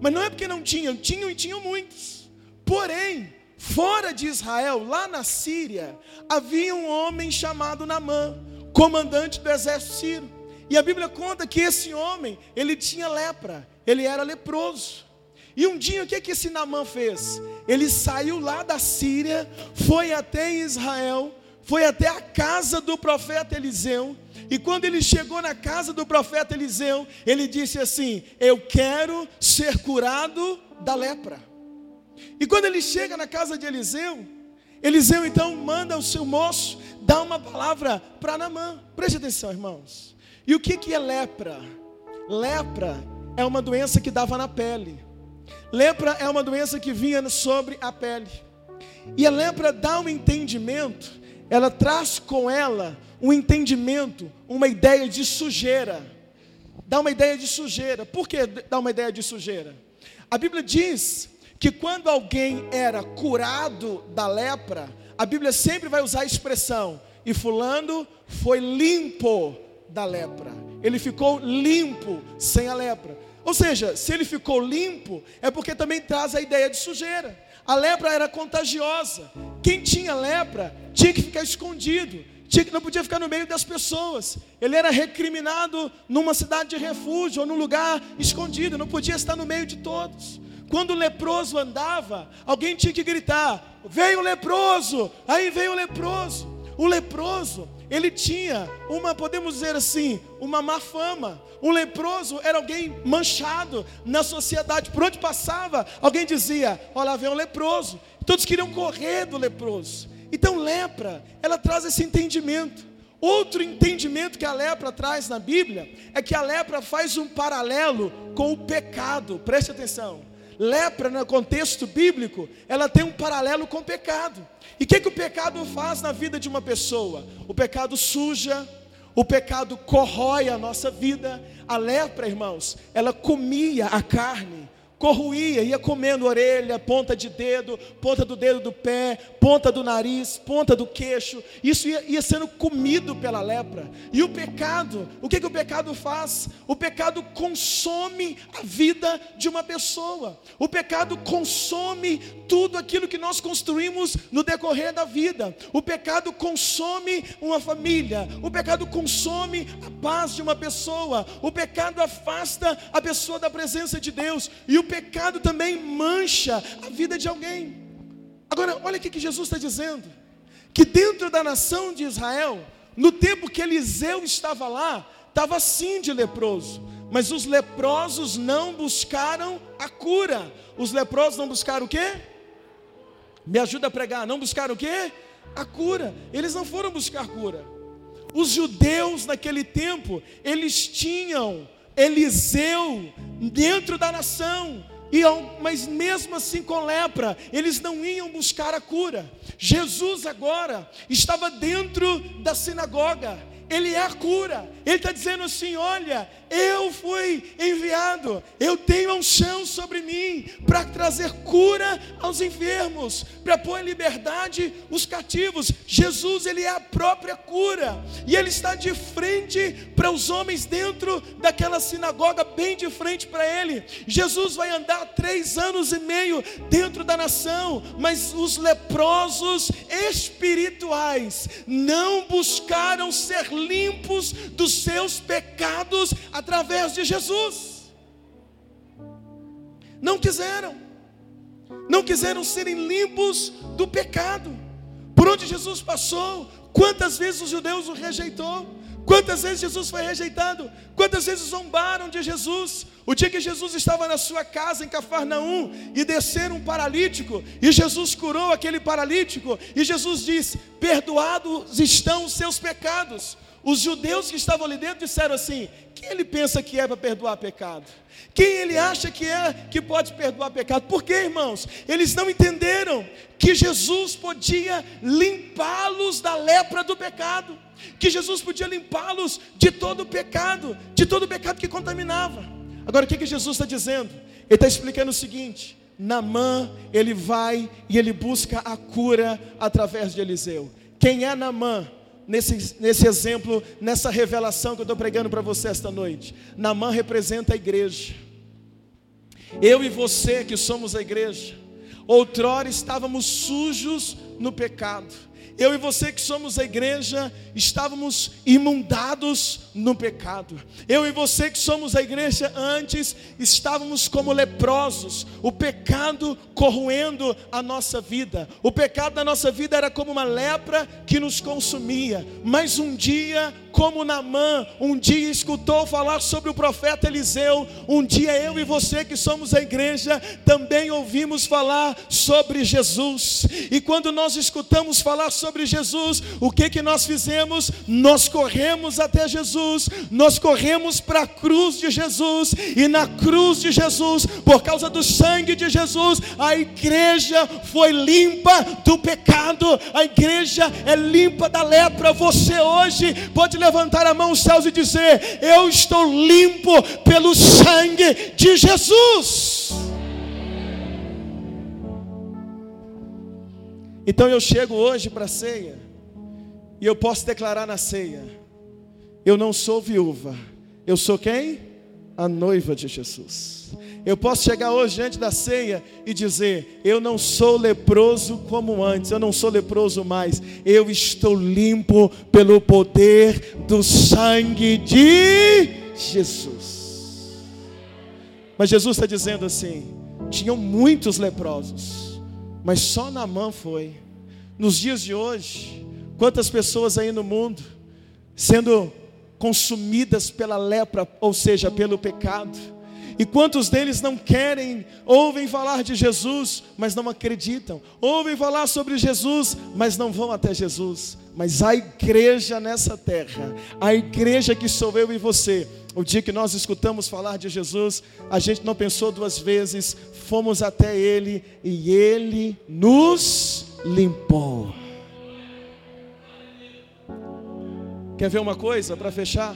Mas não é porque não tinham, tinham e tinham muitos. Porém, Fora de Israel, lá na Síria, havia um homem chamado Namã, comandante do exército sírio. E a Bíblia conta que esse homem, ele tinha lepra, ele era leproso. E um dia o que, que esse Namã fez? Ele saiu lá da Síria, foi até Israel, foi até a casa do profeta Eliseu. E quando ele chegou na casa do profeta Eliseu, ele disse assim: Eu quero ser curado da lepra. E quando ele chega na casa de Eliseu, Eliseu então manda o seu moço dar uma palavra para Namã. Preste atenção, irmãos. E o que, que é lepra? Lepra é uma doença que dava na pele. Lepra é uma doença que vinha sobre a pele. E a lepra dá um entendimento, ela traz com ela um entendimento, uma ideia de sujeira. Dá uma ideia de sujeira. Por que dá uma ideia de sujeira? A Bíblia diz que quando alguém era curado da lepra, a Bíblia sempre vai usar a expressão, e fulano foi limpo da lepra. Ele ficou limpo sem a lepra. Ou seja, se ele ficou limpo, é porque também traz a ideia de sujeira. A lepra era contagiosa. Quem tinha lepra tinha que ficar escondido, tinha que não podia ficar no meio das pessoas. Ele era recriminado numa cidade de refúgio ou num lugar escondido, não podia estar no meio de todos. Quando o leproso andava, alguém tinha que gritar: Veio o leproso! Aí veio o leproso. O leproso, ele tinha uma, podemos dizer assim, uma má fama. O leproso era alguém manchado na sociedade. Por onde passava, alguém dizia: Olha, lá vem um leproso. Todos queriam correr do leproso. Então, lepra, ela traz esse entendimento. Outro entendimento que a lepra traz na Bíblia é que a lepra faz um paralelo com o pecado. Preste atenção. Lepra, no contexto bíblico, ela tem um paralelo com o pecado. E o que, que o pecado faz na vida de uma pessoa? O pecado suja, o pecado corrói a nossa vida. A lepra, irmãos, ela comia a carne corruía, ia comendo orelha, ponta de dedo, ponta do dedo do pé, ponta do nariz, ponta do queixo. Isso ia, ia, sendo comido pela lepra. E o pecado, o que, que o pecado faz? O pecado consome a vida de uma pessoa. O pecado consome tudo aquilo que nós construímos no decorrer da vida. O pecado consome uma família. O pecado consome a paz de uma pessoa. O pecado afasta a pessoa da presença de Deus. E o pecado também mancha a vida de alguém. Agora, olha o que Jesus está dizendo: que dentro da nação de Israel, no tempo que Eliseu estava lá, estava sim de leproso, mas os leprosos não buscaram a cura. Os leprosos não buscaram o quê? Me ajuda a pregar, não buscaram o quê? A cura. Eles não foram buscar cura. Os judeus naquele tempo, eles tinham Eliseu dentro da nação. E, mas mesmo assim com lepra, eles não iam buscar a cura. Jesus agora estava dentro da sinagoga, ele é a cura. Ele está dizendo assim: olha, eu fui enviado, eu tenho um chão sobre mim para trazer cura aos enfermos, para pôr em liberdade os cativos. Jesus, ele é a própria cura, e ele está de frente para os homens dentro daquela sinagoga, bem de frente para ele. Jesus vai andar três anos e meio dentro da nação, mas os leprosos espirituais não buscaram ser limpos dos seus pecados através de Jesus. Não quiseram, não quiseram serem limpos do pecado. Por onde Jesus passou, quantas vezes os judeus o rejeitou? Quantas vezes Jesus foi rejeitado? Quantas vezes zombaram de Jesus? O dia que Jesus estava na sua casa em Cafarnaum e desceram um paralítico, e Jesus curou aquele paralítico, e Jesus disse: Perdoados estão os seus pecados. Os judeus que estavam ali dentro disseram assim: quem ele pensa que é para perdoar pecado? Quem ele acha que é que pode perdoar pecado? Por quê, irmãos? Eles não entenderam que Jesus podia limpá-los da lepra do pecado, que Jesus podia limpá-los de todo o pecado, de todo o pecado que contaminava. Agora, o que, que Jesus está dizendo? Ele está explicando o seguinte: Namã, ele vai e ele busca a cura através de Eliseu. Quem é Namã? Nesse, nesse exemplo, nessa revelação que eu estou pregando para você esta noite. Namã representa a igreja. Eu e você que somos a igreja, outrora estávamos sujos no pecado. Eu e você que somos a igreja, estávamos imundados no pecado. Eu e você que somos a igreja antes, estávamos como leprosos, o pecado corroendo a nossa vida. O pecado da nossa vida era como uma lepra que nos consumia. Mas um dia como Namã um dia escutou falar sobre o profeta Eliseu, um dia eu e você que somos a igreja também ouvimos falar sobre Jesus. E quando nós escutamos falar sobre Jesus, o que que nós fizemos? Nós corremos até Jesus, nós corremos para a cruz de Jesus e na cruz de Jesus, por causa do sangue de Jesus, a igreja foi limpa do pecado, a igreja é limpa da lepra. Você hoje pode levantar a mão aos céus e dizer: Eu estou limpo pelo sangue de Jesus. Então eu chego hoje para a ceia, e eu posso declarar na ceia: Eu não sou viúva, eu sou quem? A noiva de Jesus. Eu posso chegar hoje diante da ceia e dizer: Eu não sou leproso como antes, eu não sou leproso mais, eu estou limpo pelo poder do sangue de Jesus. Mas Jesus está dizendo assim: tinham muitos leprosos, mas só Naamã foi. Nos dias de hoje, quantas pessoas aí no mundo sendo consumidas pela lepra, ou seja, pelo pecado, E quantos deles não querem, ouvem falar de Jesus, mas não acreditam, ouvem falar sobre Jesus, mas não vão até Jesus. Mas a igreja nessa terra, a igreja que sou eu e você, o dia que nós escutamos falar de Jesus, a gente não pensou duas vezes, fomos até Ele e Ele nos limpou. Quer ver uma coisa para fechar?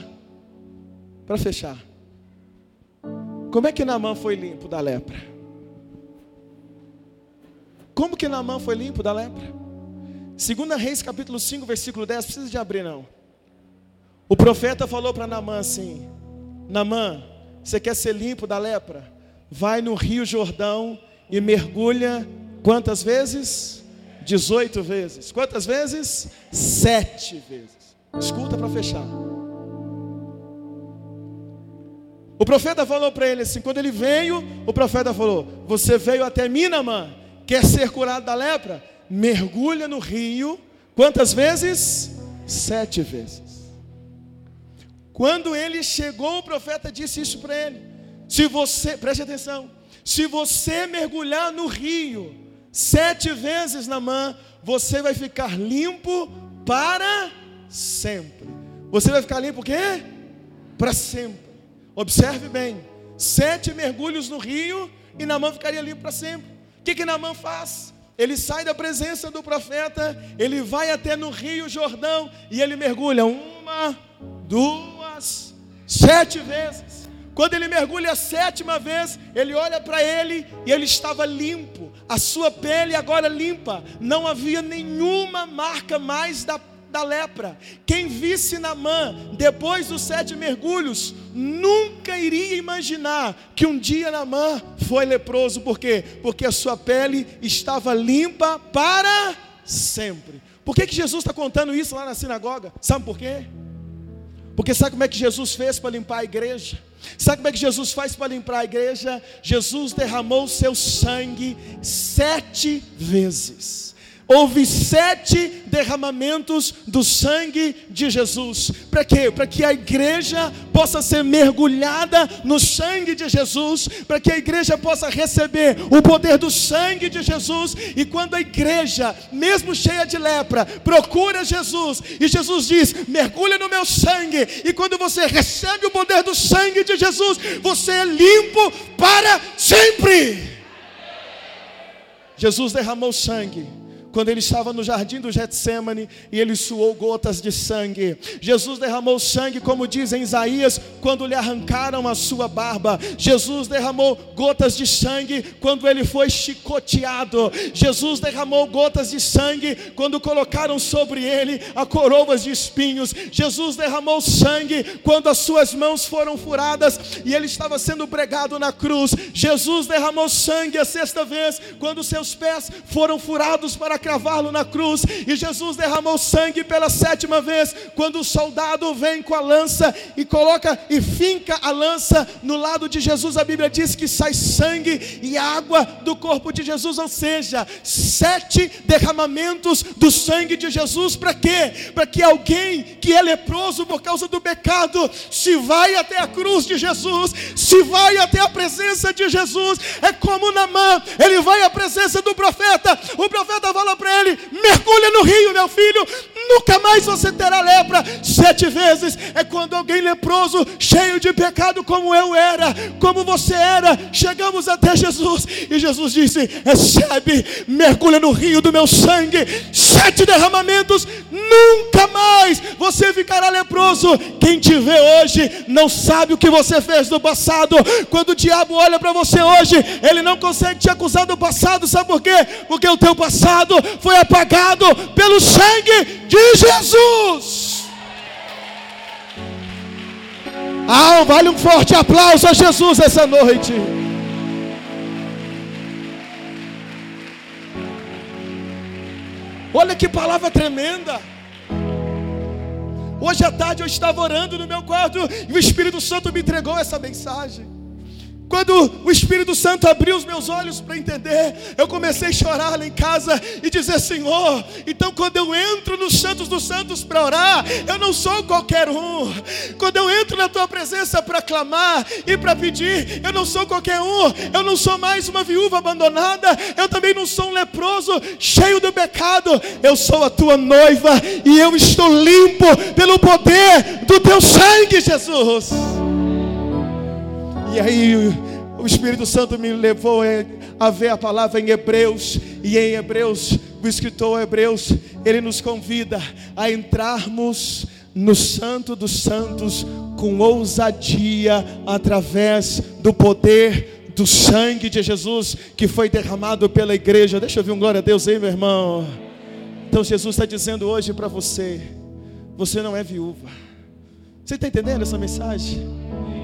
Para fechar. Como é que Naamã foi limpo da lepra? Como que Naamã foi limpo da lepra? Segunda Reis capítulo 5, versículo 10, precisa de abrir não. O profeta falou para Naamã assim: Naamã, você quer ser limpo da lepra? Vai no Rio Jordão e mergulha quantas vezes? 18 vezes. Quantas vezes? Sete vezes. Escuta para fechar. O profeta falou para ele assim: quando ele veio, o profeta falou: Você veio até mim, Naamã, quer ser curado da lepra? Mergulha no rio. Quantas vezes? Sete vezes. Quando ele chegou, o profeta disse isso para ele: Se você, preste atenção, se você mergulhar no rio sete vezes na mão, você vai ficar limpo para sempre. Você vai ficar limpo o quê? Para sempre. Observe bem: sete mergulhos no rio e Namã ficaria limpo para sempre. O que, que Namã faz? Ele sai da presença do profeta, ele vai até no rio Jordão e ele mergulha uma, duas sete vezes. Quando ele mergulha a sétima vez, ele olha para ele e ele estava limpo, a sua pele agora limpa, não havia nenhuma marca mais da, da lepra. Quem visse Namã depois dos sete mergulhos, nunca iria imaginar que um dia Namã foi leproso, por quê? Porque a sua pele estava limpa para sempre. Por que, que Jesus está contando isso lá na sinagoga? Sabe por quê? Porque sabe como é que Jesus fez para limpar a igreja? Sabe como é que Jesus faz para limpar a igreja? Jesus derramou seu sangue sete vezes houve sete derramamentos do sangue de Jesus. Para quê? Para que a igreja possa ser mergulhada no sangue de Jesus, para que a igreja possa receber o poder do sangue de Jesus. E quando a igreja, mesmo cheia de lepra, procura Jesus, e Jesus diz: mergulha no meu sangue, e quando você recebe o poder do sangue de Jesus, você é limpo para sempre. Jesus derramou sangue quando ele estava no jardim do Getsemane e ele suou gotas de sangue. Jesus derramou sangue, como diz em Isaías, quando lhe arrancaram a sua barba. Jesus derramou gotas de sangue quando ele foi chicoteado. Jesus derramou gotas de sangue quando colocaram sobre ele a coroas de espinhos. Jesus derramou sangue quando as suas mãos foram furadas e ele estava sendo pregado na cruz. Jesus derramou sangue a sexta vez quando seus pés foram furados para cravá-lo na cruz, e Jesus derramou sangue pela sétima vez, quando o soldado vem com a lança e coloca e finca a lança no lado de Jesus, a Bíblia diz que sai sangue e água do corpo de Jesus, ou seja, sete derramamentos do sangue de Jesus, para quê? Para que alguém que é leproso por causa do pecado, se vai até a cruz de Jesus, se vai até a presença de Jesus, é como Namã, ele vai à presença do profeta, o profeta fala para ele: mergulha no rio, meu filho, nunca mais você terá lepra. Sete vezes é quando alguém leproso, cheio de pecado, como eu era, como você era, chegamos até Jesus e Jesus disse: recebe, mergulha no rio do meu sangue, sete derramamentos, nunca mais você ficará leproso. Quem te vê hoje não sabe o que você fez no passado. Quando o diabo olha para você hoje, ele não consegue te acusar do passado, sabe por quê? Porque o teu passado foi apagado pelo sangue de Jesus. Ah, vale um forte aplauso a Jesus essa noite. Olha que palavra tremenda. Hoje à tarde eu estava orando no meu quarto e o Espírito Santo me entregou essa mensagem. Quando o Espírito Santo abriu os meus olhos para entender, eu comecei a chorar lá em casa e dizer: Senhor, então quando eu entro nos Santos dos Santos para orar, eu não sou qualquer um. Quando eu entro na tua presença para clamar e para pedir, eu não sou qualquer um. Eu não sou mais uma viúva abandonada, eu também não sou um leproso cheio do pecado. Eu sou a tua noiva e eu estou limpo pelo poder do teu sangue, Jesus. E aí o Espírito Santo me levou a ver a palavra em Hebreus, e em Hebreus, o escritor Hebreus, ele nos convida a entrarmos no Santo dos Santos com ousadia, através do poder do sangue de Jesus que foi derramado pela igreja. Deixa eu ver um glória a Deus aí, meu irmão. Então Jesus está dizendo hoje para você: você não é viúva. Você está entendendo essa mensagem?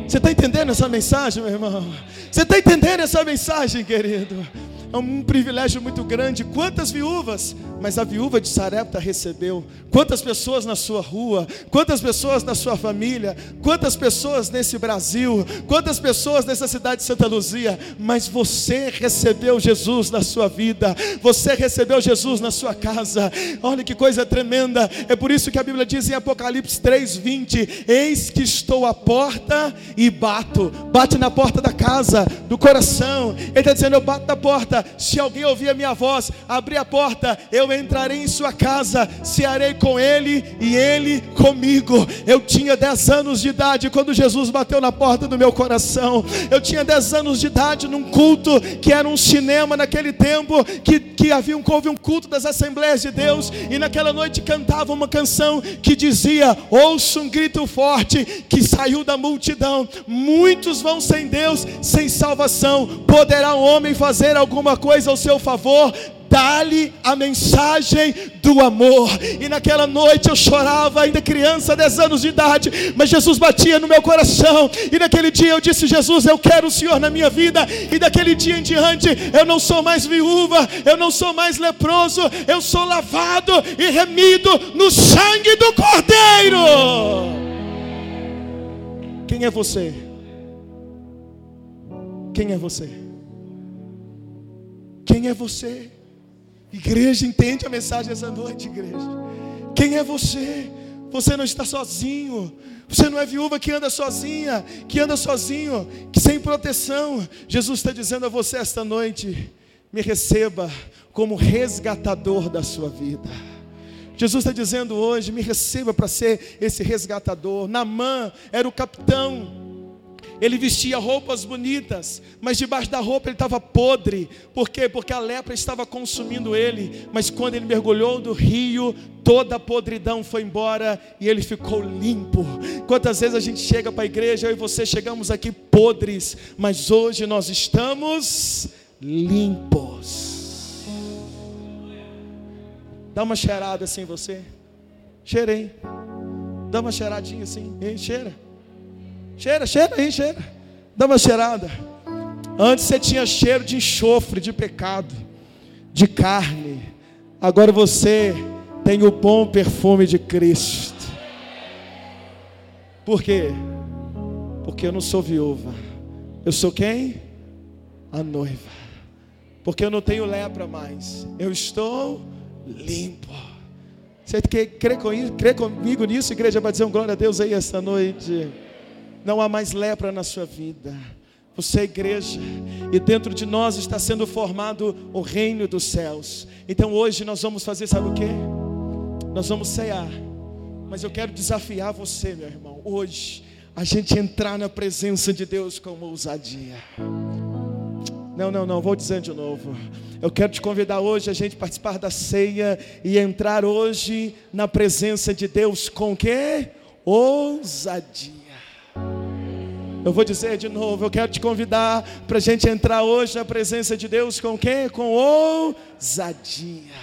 Você está entendendo essa mensagem, meu irmão? Você está entendendo essa mensagem, querido? É um privilégio muito grande. Quantas viúvas, mas a viúva de Sarepta recebeu. Quantas pessoas na sua rua, quantas pessoas na sua família, quantas pessoas nesse Brasil, quantas pessoas nessa cidade de Santa Luzia, mas você recebeu Jesus na sua vida, você recebeu Jesus na sua casa. Olha que coisa tremenda. É por isso que a Bíblia diz em Apocalipse 3:20: Eis que estou à porta e bato. Bate na porta da casa, do coração. Ele está dizendo: Eu bato na porta porta. Se alguém ouvir a minha voz, abrir a porta, eu entrarei em sua casa, cearei com ele e ele comigo. Eu tinha 10 anos de idade quando Jesus bateu na porta do meu coração. Eu tinha 10 anos de idade num culto que era um cinema naquele tempo, que, que havia um, houve um culto das Assembleias de Deus, e naquela noite cantava uma canção que dizia: Ouço um grito forte que saiu da multidão. Muitos vão sem Deus, sem salvação. Poderá um homem fazer alguma alguma coisa ao seu favor, dá-lhe a mensagem do amor. E naquela noite eu chorava, ainda criança, 10 anos de idade, mas Jesus batia no meu coração. E naquele dia eu disse: Jesus, eu quero o Senhor na minha vida. E daquele dia em diante eu não sou mais viúva, eu não sou mais leproso, eu sou lavado e remido no sangue do Cordeiro. Quem é você? Quem é você? Quem é você? Igreja, entende a mensagem essa noite, igreja. Quem é você? Você não está sozinho. Você não é viúva que anda sozinha, que anda sozinho, que sem proteção. Jesus está dizendo a você esta noite: me receba como resgatador da sua vida. Jesus está dizendo hoje: me receba para ser esse resgatador. Namã era o capitão ele vestia roupas bonitas, mas debaixo da roupa ele estava podre. Por quê? Porque a lepra estava consumindo ele. Mas quando ele mergulhou do rio, toda a podridão foi embora e ele ficou limpo. Quantas vezes a gente chega para a igreja, eu e você chegamos aqui podres, mas hoje nós estamos limpos. Dá uma cheirada assim você. Cheirei. Dá uma cheiradinha assim. Ei, cheira. Cheira, cheira aí, cheira. Dá uma cheirada. Antes você tinha cheiro de enxofre, de pecado, de carne. Agora você tem o bom perfume de Cristo. Por quê? Porque eu não sou viúva. Eu sou quem? A noiva. Porque eu não tenho lepra mais. Eu estou limpo. Você crê, crê comigo nisso, igreja, para dizer um glória a Deus aí esta noite? Não há mais lepra na sua vida. Você é igreja, e dentro de nós está sendo formado o reino dos céus. Então hoje nós vamos fazer, sabe o que? Nós vamos cear. Mas eu quero desafiar você, meu irmão, hoje, a gente entrar na presença de Deus com ousadia. Não, não, não, vou dizer de novo. Eu quero te convidar hoje a gente participar da ceia e entrar hoje na presença de Deus com que? Ousadia. Eu vou dizer de novo, eu quero te convidar para a gente entrar hoje na presença de Deus com quem? Com ousadia.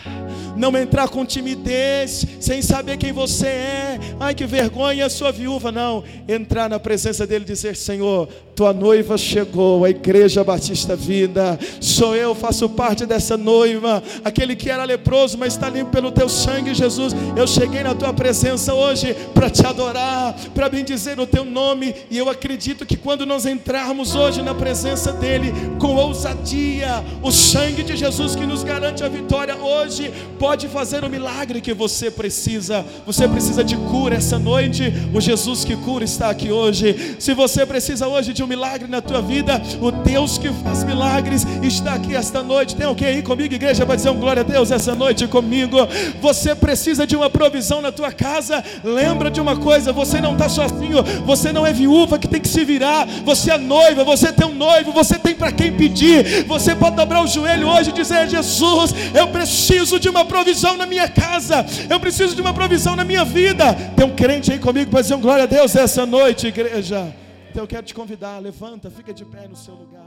Não entrar com timidez, sem saber quem você é. Ai, que vergonha, sua viúva. Não. Entrar na presença dele e dizer: Senhor, tua noiva chegou, a Igreja Batista Vida. Sou eu, faço parte dessa noiva. Aquele que era leproso, mas está limpo pelo teu sangue, Jesus. Eu cheguei na tua presença hoje para te adorar, para bendizer o teu nome. E eu acredito que que quando nós entrarmos hoje na presença dEle, com ousadia, o sangue de Jesus que nos garante a vitória hoje, pode fazer o milagre que você precisa. Você precisa de cura essa noite, o Jesus que cura está aqui hoje. Se você precisa hoje de um milagre na tua vida, o Deus que faz milagres está aqui esta noite. Tem alguém aí comigo, igreja, para dizer um glória a Deus essa noite comigo? Você precisa de uma provisão na tua casa. Lembra de uma coisa: você não está sozinho, você não é viúva que tem que se virar, você é noiva, você tem um noivo, você tem para quem pedir. Você pode dobrar o joelho hoje e dizer: Jesus, eu preciso de uma provisão na minha casa, eu preciso de uma provisão na minha vida. Tem um crente aí comigo para dizer um glória a Deus essa noite, igreja. Então eu quero te convidar, levanta, fica de pé no seu lugar.